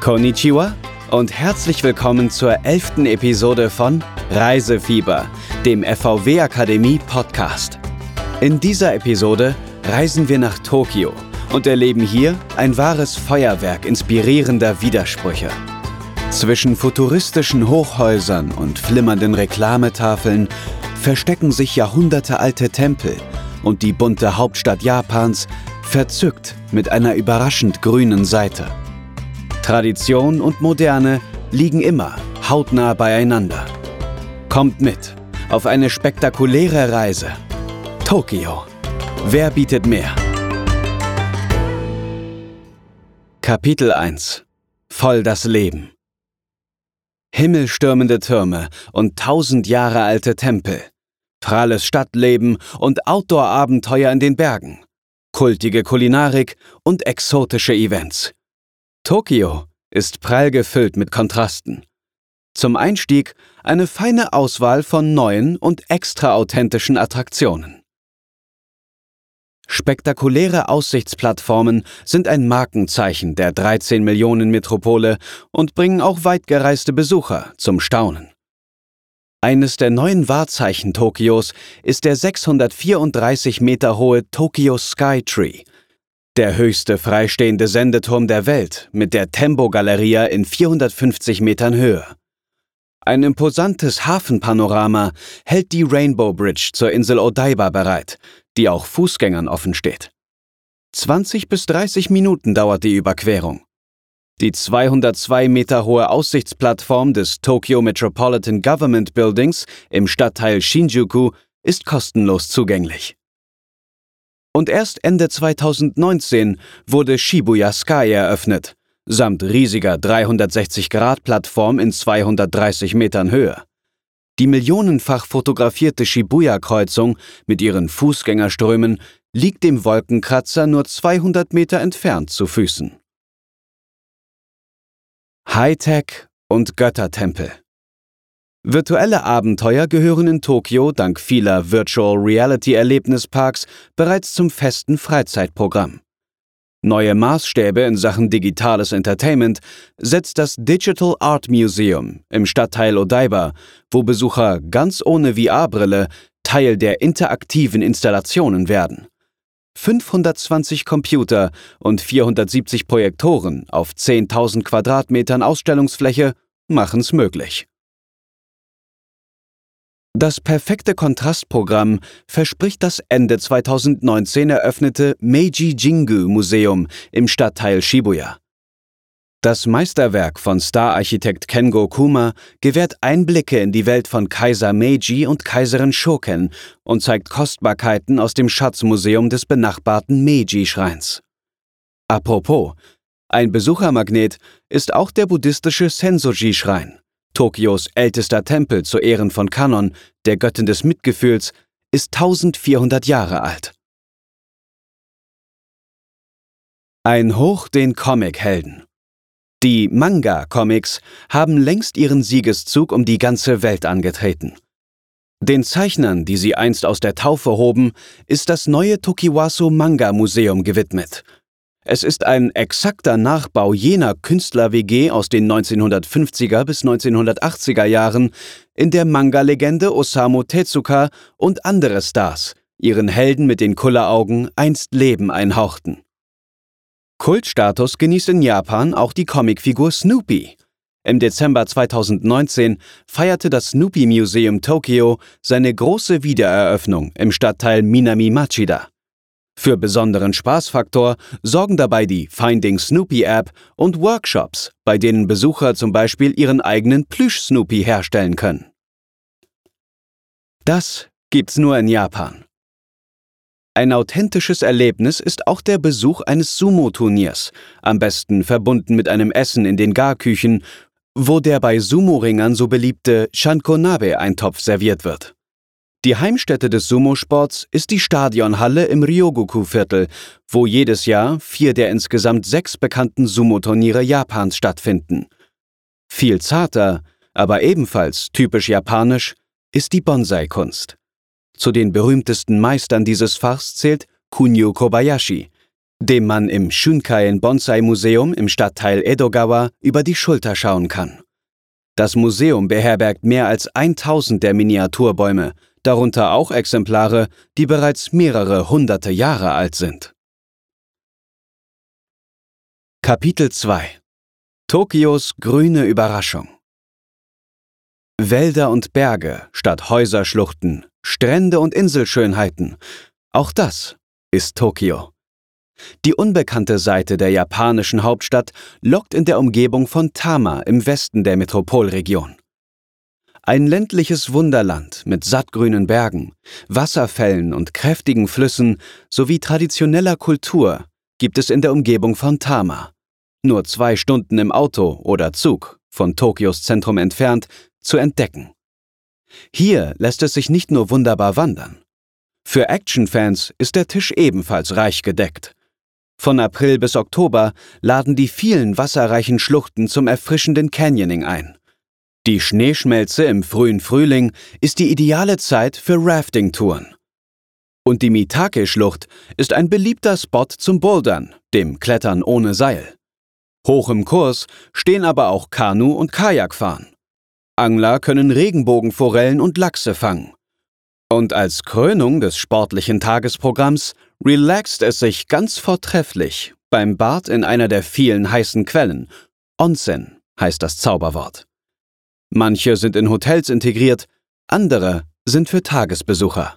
Konnichiwa und herzlich willkommen zur elften Episode von Reisefieber, dem FVW Akademie Podcast. In dieser Episode reisen wir nach Tokio und erleben hier ein wahres Feuerwerk inspirierender Widersprüche. Zwischen futuristischen Hochhäusern und flimmernden Reklametafeln verstecken sich jahrhundertealte Tempel und die bunte Hauptstadt Japans verzückt mit einer überraschend grünen Seite. Tradition und Moderne liegen immer hautnah beieinander. Kommt mit auf eine spektakuläre Reise. Tokio. Wer bietet mehr? Kapitel 1 Voll das Leben Himmelstürmende Türme und tausend Jahre alte Tempel. Pralles Stadtleben und Outdoor-Abenteuer in den Bergen. Kultige Kulinarik und exotische Events. Tokio ist prall gefüllt mit Kontrasten. Zum Einstieg eine feine Auswahl von neuen und extra authentischen Attraktionen. Spektakuläre Aussichtsplattformen sind ein Markenzeichen der 13 Millionen Metropole und bringen auch weitgereiste Besucher zum Staunen. Eines der neuen Wahrzeichen Tokios ist der 634 Meter hohe Tokyo Sky Tree, der höchste freistehende Sendeturm der Welt mit der Tembo Galleria in 450 Metern Höhe. Ein imposantes Hafenpanorama hält die Rainbow Bridge zur Insel Odaiba bereit, die auch Fußgängern offen steht. 20 bis 30 Minuten dauert die Überquerung. Die 202 Meter hohe Aussichtsplattform des Tokyo Metropolitan Government Buildings im Stadtteil Shinjuku ist kostenlos zugänglich. Und erst Ende 2019 wurde Shibuya Sky eröffnet, samt riesiger 360-Grad-Plattform in 230 Metern Höhe. Die millionenfach fotografierte Shibuya-Kreuzung mit ihren Fußgängerströmen liegt dem Wolkenkratzer nur 200 Meter entfernt zu Füßen. Hightech und Göttertempel Virtuelle Abenteuer gehören in Tokio dank vieler Virtual Reality Erlebnisparks bereits zum festen Freizeitprogramm. Neue Maßstäbe in Sachen digitales Entertainment setzt das Digital Art Museum im Stadtteil Odaiba, wo Besucher ganz ohne VR-Brille Teil der interaktiven Installationen werden. 520 Computer und 470 Projektoren auf 10.000 Quadratmetern Ausstellungsfläche machen's möglich. Das perfekte Kontrastprogramm verspricht das Ende 2019 eröffnete Meiji Jingu Museum im Stadtteil Shibuya. Das Meisterwerk von Star-Architekt Kengo Kuma gewährt Einblicke in die Welt von Kaiser Meiji und Kaiserin Shoken und zeigt Kostbarkeiten aus dem Schatzmuseum des benachbarten Meiji-Schreins. Apropos, ein Besuchermagnet ist auch der buddhistische Sensoji-Schrein. Tokios ältester Tempel zu Ehren von Kanon, der Göttin des Mitgefühls, ist 1400 Jahre alt. Ein Hoch den Comic-Helden. Die Manga-Comics haben längst ihren Siegeszug um die ganze Welt angetreten. Den Zeichnern, die sie einst aus der Taufe hoben, ist das neue Tokiwaso Manga Museum gewidmet – es ist ein exakter Nachbau jener Künstler-WG aus den 1950er bis 1980er Jahren, in der Manga-Legende Osamu Tezuka und andere Stars ihren Helden mit den Kulleraugen einst Leben einhauchten. Kultstatus genießt in Japan auch die Comicfigur Snoopy. Im Dezember 2019 feierte das Snoopy Museum Tokyo seine große Wiedereröffnung im Stadtteil Minami Machida. Für besonderen Spaßfaktor sorgen dabei die Finding Snoopy App und Workshops, bei denen Besucher zum Beispiel ihren eigenen Plüsch-Snoopy herstellen können. Das gibt's nur in Japan. Ein authentisches Erlebnis ist auch der Besuch eines Sumo-Turniers, am besten verbunden mit einem Essen in den Garküchen, wo der bei Sumo-Ringern so beliebte Shankonabe-Eintopf serviert wird. Die Heimstätte des Sumo-Sports ist die Stadionhalle im Ryogoku-Viertel, wo jedes Jahr vier der insgesamt sechs bekannten Sumo-Turniere Japans stattfinden. Viel zarter, aber ebenfalls typisch japanisch, ist die Bonsai-Kunst. Zu den berühmtesten Meistern dieses Fachs zählt Kunio Kobayashi, dem man im Shunkaien Bonsai Museum im Stadtteil Edogawa über die Schulter schauen kann. Das Museum beherbergt mehr als 1000 der Miniaturbäume, darunter auch Exemplare, die bereits mehrere hunderte Jahre alt sind. Kapitel 2 Tokios grüne Überraschung Wälder und Berge statt Häuserschluchten, Strände und Inselschönheiten. Auch das ist Tokio. Die unbekannte Seite der japanischen Hauptstadt lockt in der Umgebung von Tama im Westen der Metropolregion. Ein ländliches Wunderland mit sattgrünen Bergen, Wasserfällen und kräftigen Flüssen sowie traditioneller Kultur gibt es in der Umgebung von Tama. Nur zwei Stunden im Auto oder Zug von Tokios Zentrum entfernt zu entdecken. Hier lässt es sich nicht nur wunderbar wandern. Für Actionfans ist der Tisch ebenfalls reich gedeckt. Von April bis Oktober laden die vielen wasserreichen Schluchten zum erfrischenden Canyoning ein. Die Schneeschmelze im frühen Frühling ist die ideale Zeit für Rafting-Touren. Und die Mitake-Schlucht ist ein beliebter Spot zum Bouldern, dem Klettern ohne Seil. Hoch im Kurs stehen aber auch Kanu- und Kajakfahren. Angler können Regenbogenforellen und Lachse fangen. Und als Krönung des sportlichen Tagesprogramms relaxt es sich ganz vortrefflich beim Bad in einer der vielen heißen Quellen. Onsen heißt das Zauberwort. Manche sind in Hotels integriert, andere sind für Tagesbesucher.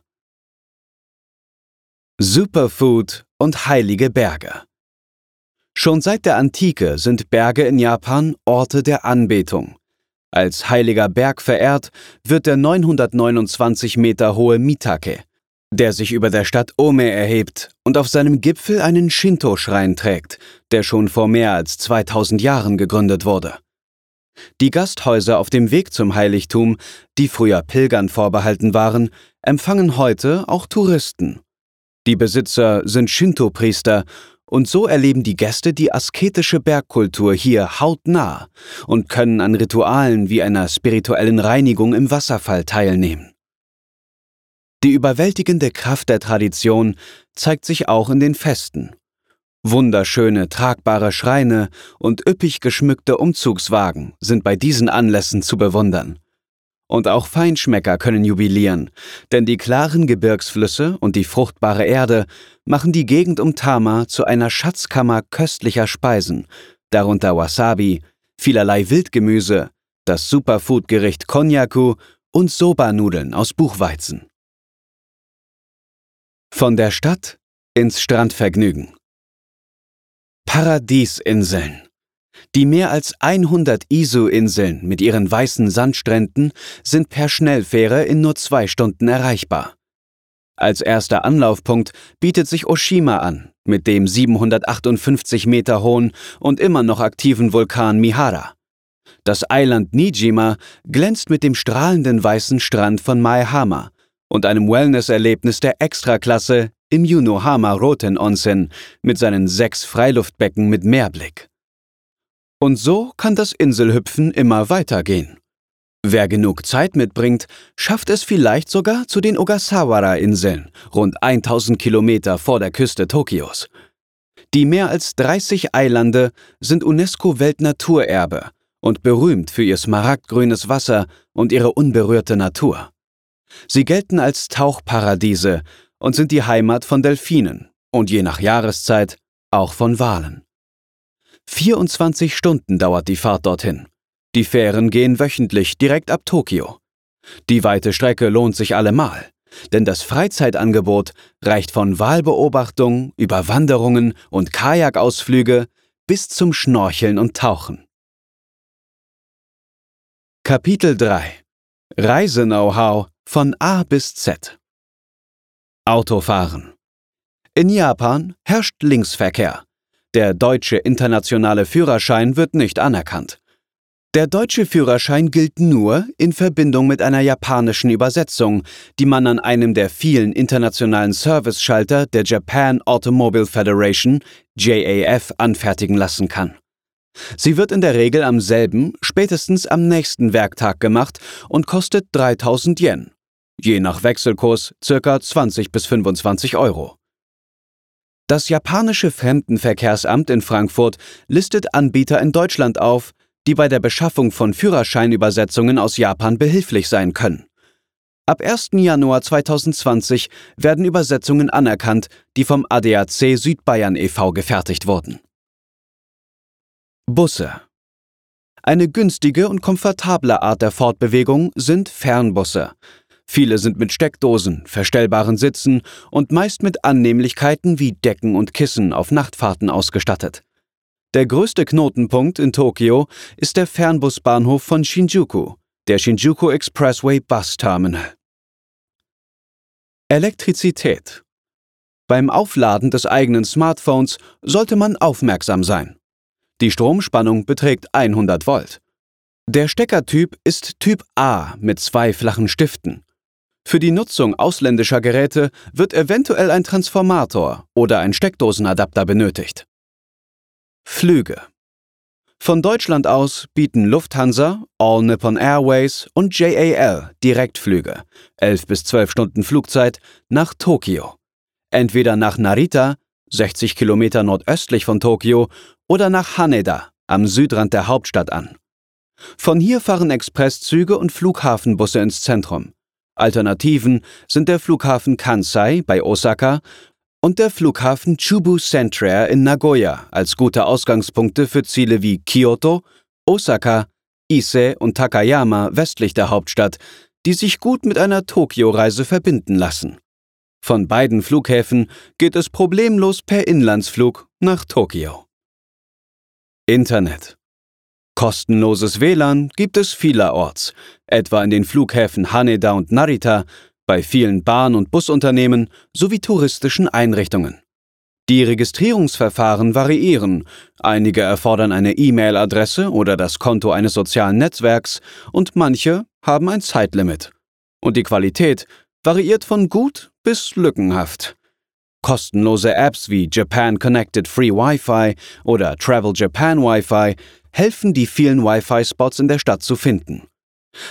Superfood und heilige Berge. Schon seit der Antike sind Berge in Japan Orte der Anbetung. Als heiliger Berg verehrt wird der 929 Meter hohe Mitake, der sich über der Stadt Ome erhebt und auf seinem Gipfel einen Shinto-Schrein trägt, der schon vor mehr als 2000 Jahren gegründet wurde. Die Gasthäuser auf dem Weg zum Heiligtum, die früher Pilgern vorbehalten waren, empfangen heute auch Touristen. Die Besitzer sind Shinto-Priester und so erleben die Gäste die asketische Bergkultur hier hautnah und können an Ritualen wie einer spirituellen Reinigung im Wasserfall teilnehmen. Die überwältigende Kraft der Tradition zeigt sich auch in den Festen. Wunderschöne, tragbare Schreine und üppig geschmückte Umzugswagen sind bei diesen Anlässen zu bewundern. Und auch Feinschmecker können jubilieren, denn die klaren Gebirgsflüsse und die fruchtbare Erde machen die Gegend um Tama zu einer Schatzkammer köstlicher Speisen, darunter Wasabi, vielerlei Wildgemüse, das Superfood-Gericht Konjaku und Soba-Nudeln aus Buchweizen. Von der Stadt ins Strandvergnügen. Paradiesinseln. Die mehr als 100 Isu-Inseln mit ihren weißen Sandstränden sind per Schnellfähre in nur zwei Stunden erreichbar. Als erster Anlaufpunkt bietet sich Oshima an, mit dem 758 Meter hohen und immer noch aktiven Vulkan Mihara. Das Eiland Nijima glänzt mit dem strahlenden weißen Strand von Maehama und einem Wellness-Erlebnis der Extraklasse im Yunohama Roten Onsen mit seinen sechs Freiluftbecken mit Meerblick. Und so kann das Inselhüpfen immer weitergehen. Wer genug Zeit mitbringt, schafft es vielleicht sogar zu den Ogasawara-Inseln, rund 1000 Kilometer vor der Küste Tokios. Die mehr als 30 Eilande sind UNESCO-Weltnaturerbe und berühmt für ihr smaragdgrünes Wasser und ihre unberührte Natur. Sie gelten als Tauchparadiese und sind die Heimat von Delfinen und je nach Jahreszeit auch von Walen. 24 Stunden dauert die Fahrt dorthin. Die Fähren gehen wöchentlich direkt ab Tokio. Die weite Strecke lohnt sich allemal, denn das Freizeitangebot reicht von Wahlbeobachtung über Wanderungen und Kajakausflüge bis zum Schnorcheln und Tauchen. Kapitel 3 Reise-Know-how von A bis Z Autofahren In Japan herrscht Linksverkehr. Der deutsche internationale Führerschein wird nicht anerkannt. Der deutsche Führerschein gilt nur in Verbindung mit einer japanischen Übersetzung, die man an einem der vielen internationalen Service-Schalter der Japan Automobile Federation JAF anfertigen lassen kann. Sie wird in der Regel am selben, spätestens am nächsten Werktag gemacht und kostet 3000 Yen, je nach Wechselkurs ca. 20 bis 25 Euro. Das japanische Fremdenverkehrsamt in Frankfurt listet Anbieter in Deutschland auf, die bei der Beschaffung von Führerscheinübersetzungen aus Japan behilflich sein können. Ab 1. Januar 2020 werden Übersetzungen anerkannt, die vom ADAC Südbayern e.V. gefertigt wurden. Busse Eine günstige und komfortable Art der Fortbewegung sind Fernbusse. Viele sind mit Steckdosen, verstellbaren Sitzen und meist mit Annehmlichkeiten wie Decken und Kissen auf Nachtfahrten ausgestattet. Der größte Knotenpunkt in Tokio ist der Fernbusbahnhof von Shinjuku, der Shinjuku Expressway Bus Terminal. Elektrizität. Beim Aufladen des eigenen Smartphones sollte man aufmerksam sein. Die Stromspannung beträgt 100 Volt. Der Steckertyp ist Typ A mit zwei flachen Stiften. Für die Nutzung ausländischer Geräte wird eventuell ein Transformator oder ein Steckdosenadapter benötigt. Flüge von Deutschland aus bieten Lufthansa, All Nippon Airways und JAL Direktflüge, 11 bis 12 Stunden Flugzeit, nach Tokio. Entweder nach Narita, 60 Kilometer nordöstlich von Tokio, oder nach Haneda, am Südrand der Hauptstadt an. Von hier fahren Expresszüge und Flughafenbusse ins Zentrum. Alternativen sind der Flughafen Kansai bei Osaka und der Flughafen Chubu Centrair in Nagoya als gute Ausgangspunkte für Ziele wie Kyoto, Osaka, Ise und Takayama westlich der Hauptstadt, die sich gut mit einer Tokio-Reise verbinden lassen. Von beiden Flughäfen geht es problemlos per Inlandsflug nach Tokio. Internet Kostenloses WLAN gibt es vielerorts, etwa in den Flughäfen Haneda und Narita bei vielen Bahn- und Busunternehmen sowie touristischen Einrichtungen. Die Registrierungsverfahren variieren, einige erfordern eine E-Mail-Adresse oder das Konto eines sozialen Netzwerks und manche haben ein Zeitlimit. Und die Qualität variiert von gut bis lückenhaft. Kostenlose Apps wie Japan Connected Free Wi-Fi oder Travel Japan Wi-Fi helfen, die vielen Wi-Fi-Spots in der Stadt zu finden.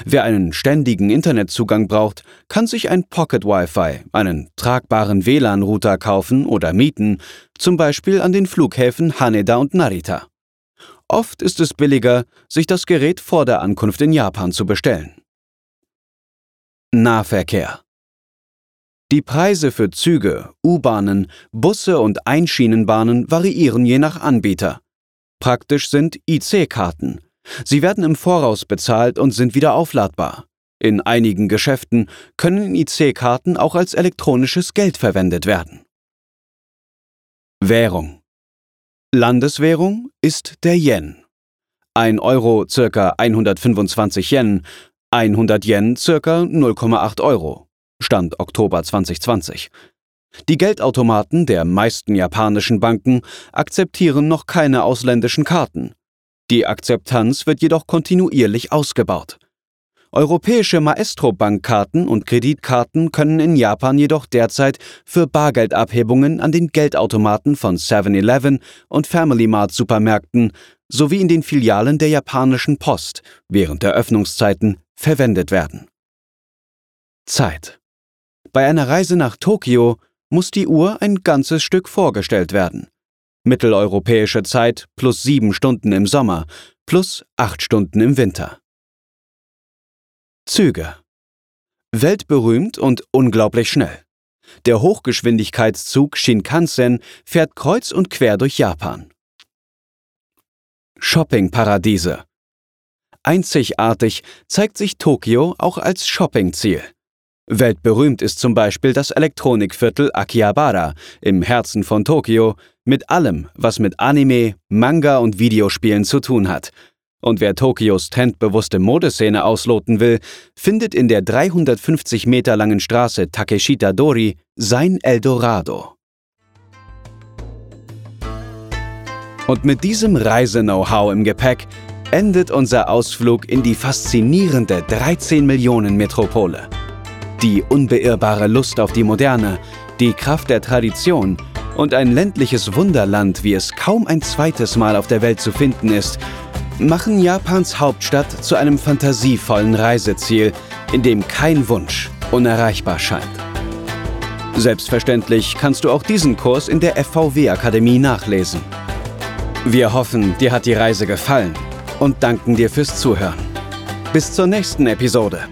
Wer einen ständigen Internetzugang braucht, kann sich ein Pocket Wi-Fi, einen tragbaren WLAN-Router kaufen oder mieten, zum Beispiel an den Flughäfen Haneda und Narita. Oft ist es billiger, sich das Gerät vor der Ankunft in Japan zu bestellen. Nahverkehr Die Preise für Züge, U-Bahnen, Busse und Einschienenbahnen variieren je nach Anbieter. Praktisch sind IC-Karten, Sie werden im Voraus bezahlt und sind wieder aufladbar. In einigen Geschäften können IC-Karten auch als elektronisches Geld verwendet werden. Währung Landeswährung ist der Yen. 1 Euro ca. 125 Yen, 100 Yen ca. 0,8 Euro. Stand Oktober 2020. Die Geldautomaten der meisten japanischen Banken akzeptieren noch keine ausländischen Karten. Die Akzeptanz wird jedoch kontinuierlich ausgebaut. Europäische Maestro-Bankkarten und Kreditkarten können in Japan jedoch derzeit für Bargeldabhebungen an den Geldautomaten von 7-Eleven und Family Mart Supermärkten sowie in den Filialen der japanischen Post während der Öffnungszeiten verwendet werden. Zeit. Bei einer Reise nach Tokio muss die Uhr ein ganzes Stück vorgestellt werden mitteleuropäische Zeit plus sieben Stunden im Sommer, plus acht Stunden im Winter. Züge. Weltberühmt und unglaublich schnell. Der Hochgeschwindigkeitszug Shinkansen fährt kreuz und quer durch Japan. Shoppingparadiese. Einzigartig zeigt sich Tokio auch als Shoppingziel. Weltberühmt ist zum Beispiel das Elektronikviertel Akihabara im Herzen von Tokio mit allem, was mit Anime, Manga und Videospielen zu tun hat. Und wer Tokios trendbewusste Modeszene ausloten will, findet in der 350 Meter langen Straße Takeshita Dori sein Eldorado. Und mit diesem Reise-Know-how im Gepäck endet unser Ausflug in die faszinierende 13 Millionen Metropole. Die unbeirrbare Lust auf die Moderne, die Kraft der Tradition und ein ländliches Wunderland, wie es kaum ein zweites Mal auf der Welt zu finden ist, machen Japans Hauptstadt zu einem fantasievollen Reiseziel, in dem kein Wunsch unerreichbar scheint. Selbstverständlich kannst du auch diesen Kurs in der FVW-Akademie nachlesen. Wir hoffen, dir hat die Reise gefallen und danken dir fürs Zuhören. Bis zur nächsten Episode.